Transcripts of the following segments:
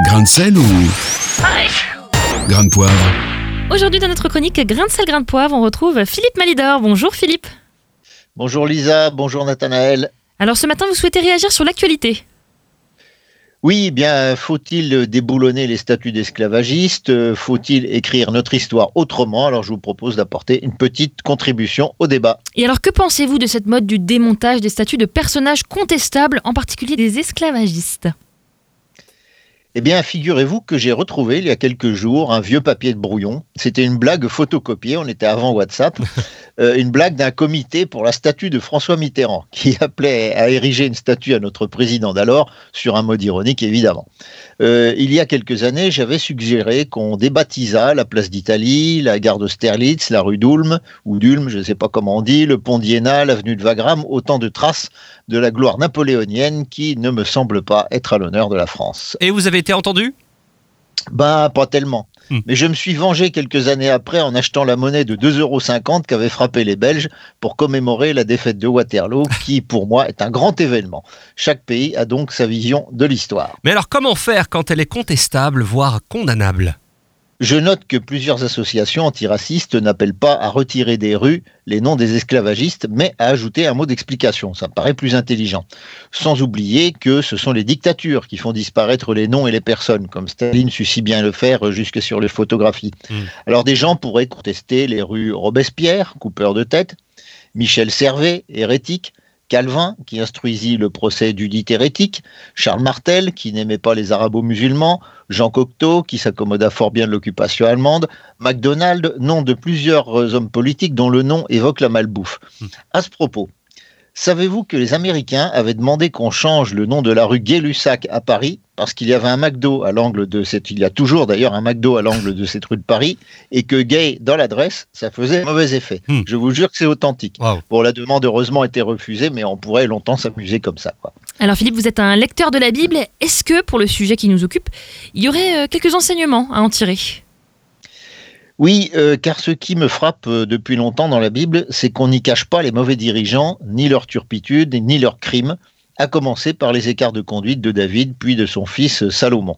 Grain de sel ou grain de poivre Aujourd'hui, dans notre chronique Grain de sel, grain de poivre, on retrouve Philippe Malidor. Bonjour Philippe. Bonjour Lisa, bonjour Nathanaël. Alors ce matin, vous souhaitez réagir sur l'actualité Oui, eh bien, faut-il déboulonner les statuts d'esclavagistes? Faut-il écrire notre histoire autrement? Alors je vous propose d'apporter une petite contribution au débat. Et alors que pensez-vous de cette mode du démontage des statuts de personnages contestables, en particulier des esclavagistes? Eh bien, figurez-vous que j'ai retrouvé il y a quelques jours un vieux papier de brouillon. C'était une blague photocopiée, on était avant WhatsApp, une blague d'un comité pour la statue de François Mitterrand, qui appelait à ériger une statue à notre président d'alors, sur un mode ironique évidemment. Euh, il y a quelques années, j'avais suggéré qu'on débaptisât la place d'Italie, la gare d'Austerlitz, la rue d'Ulm, ou d'Ulm, je ne sais pas comment on dit, le pont d'Iéna, l'avenue de Wagram, autant de traces de la gloire napoléonienne qui ne me semble pas être à l'honneur de la France. Et vous avez été entendu? Bah, pas tellement. Hmm. Mais je me suis vengé quelques années après en achetant la monnaie de 2,50 euros qu'avaient frappé les Belges pour commémorer la défaite de Waterloo, qui pour moi est un grand événement. Chaque pays a donc sa vision de l'histoire. Mais alors comment faire quand elle est contestable, voire condamnable? Je note que plusieurs associations antiracistes n'appellent pas à retirer des rues les noms des esclavagistes, mais à ajouter un mot d'explication. Ça me paraît plus intelligent. Sans oublier que ce sont les dictatures qui font disparaître les noms et les personnes, comme Staline sut si bien le faire jusque sur les photographies. Mm. Alors des gens pourraient contester les rues Robespierre, coupeur de tête, Michel Servet, hérétique, Calvin, qui instruisit le procès du dit hérétique, Charles Martel, qui n'aimait pas les arabo-musulmans, Jean Cocteau, qui s'accommoda fort bien de l'occupation allemande, MacDonald, nom de plusieurs euh, hommes politiques dont le nom évoque la malbouffe. À ce propos, savez-vous que les Américains avaient demandé qu'on change le nom de la rue Gay-Lussac à Paris parce qu'il y avait un McDo à l'angle de cette, il y a toujours d'ailleurs un McDo à l'angle de cette rue de Paris et que gay dans l'adresse, ça faisait mauvais effet. Hmm. Je vous jure que c'est authentique. Bon, la demande heureusement a été refusée, mais on pourrait longtemps s'amuser comme ça. Quoi. Alors Philippe, vous êtes un lecteur de la Bible. Est-ce que, pour le sujet qui nous occupe, il y aurait euh, quelques enseignements à en tirer? Oui, euh, car ce qui me frappe euh, depuis longtemps dans la Bible, c'est qu'on n'y cache pas les mauvais dirigeants, ni leur turpitude, ni leurs crimes, à commencer par les écarts de conduite de David, puis de son fils Salomon.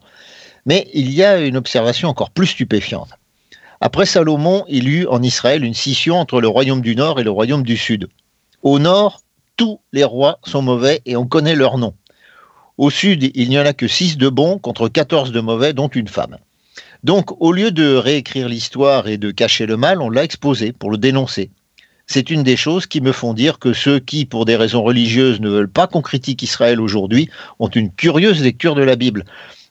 Mais il y a une observation encore plus stupéfiante. Après Salomon, il y eut en Israël une scission entre le royaume du Nord et le royaume du Sud. Au Nord, tous les rois sont mauvais et on connaît leurs noms. Au Sud, il n'y en a que 6 de bons contre 14 de mauvais, dont une femme. Donc, au lieu de réécrire l'histoire et de cacher le mal, on l'a exposé pour le dénoncer. C'est une des choses qui me font dire que ceux qui, pour des raisons religieuses, ne veulent pas qu'on critique Israël aujourd'hui, ont une curieuse lecture de la Bible.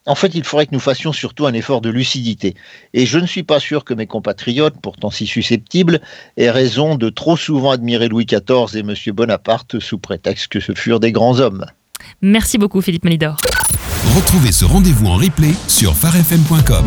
En fait, il faudrait que nous fassions surtout un effort de lucidité. Et je ne suis pas sûr que mes compatriotes, pourtant si susceptibles, aient raison de trop souvent admirer Louis XIV et M. Bonaparte sous prétexte que ce furent des grands hommes. Merci beaucoup Philippe Malidor. Retrouvez ce rendez-vous en replay sur farfm.com.